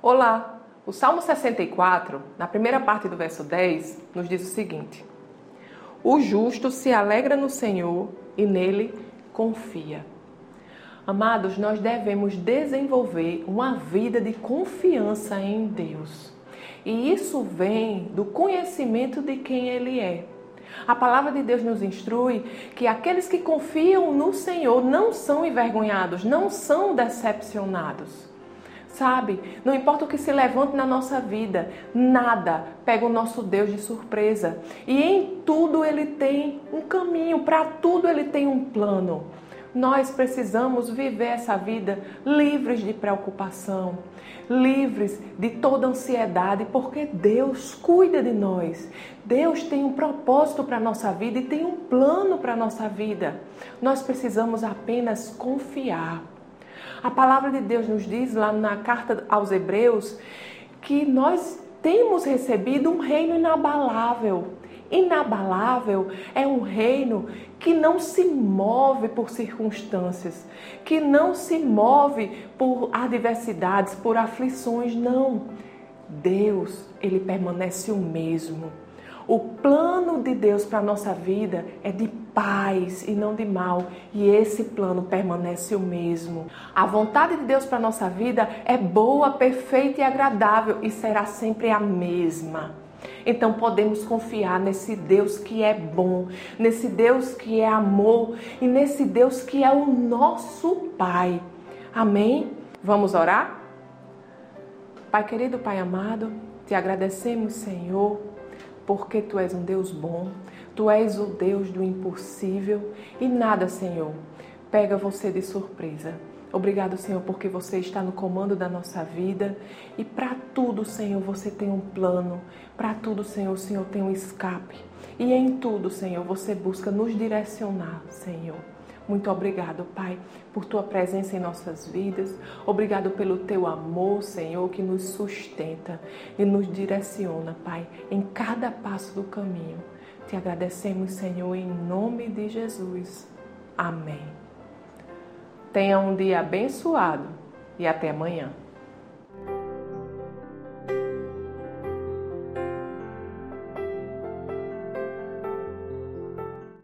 Olá! O Salmo 64, na primeira parte do verso 10, nos diz o seguinte: O justo se alegra no Senhor e nele confia. Amados, nós devemos desenvolver uma vida de confiança em Deus. E isso vem do conhecimento de quem Ele é. A palavra de Deus nos instrui que aqueles que confiam no Senhor não são envergonhados, não são decepcionados. Sabe? Não importa o que se levante na nossa vida, nada pega o nosso Deus de surpresa. E em tudo ele tem um caminho, para tudo ele tem um plano. Nós precisamos viver essa vida livres de preocupação, livres de toda ansiedade, porque Deus cuida de nós. Deus tem um propósito para a nossa vida e tem um plano para a nossa vida. Nós precisamos apenas confiar. A palavra de Deus nos diz lá na carta aos Hebreus que nós temos recebido um reino inabalável. Inabalável é um reino que não se move por circunstâncias, que não se move por adversidades, por aflições, não. Deus, ele permanece o mesmo. O plano de Deus para a nossa vida é de paz e não de mal, e esse plano permanece o mesmo. A vontade de Deus para a nossa vida é boa, perfeita e agradável e será sempre a mesma. Então podemos confiar nesse Deus que é bom, nesse Deus que é amor e nesse Deus que é o nosso Pai. Amém? Vamos orar? Pai querido, Pai amado, te agradecemos, Senhor porque tu és um Deus bom, tu és o Deus do impossível e nada, Senhor, pega você de surpresa. Obrigado, Senhor, porque você está no comando da nossa vida e para tudo, Senhor, você tem um plano. Para tudo, Senhor, o Senhor tem um escape. E em tudo, Senhor, você busca nos direcionar, Senhor. Muito obrigado, Pai, por tua presença em nossas vidas. Obrigado pelo teu amor, Senhor, que nos sustenta e nos direciona, Pai, em cada passo do caminho. Te agradecemos, Senhor, em nome de Jesus. Amém. Tenha um dia abençoado e até amanhã.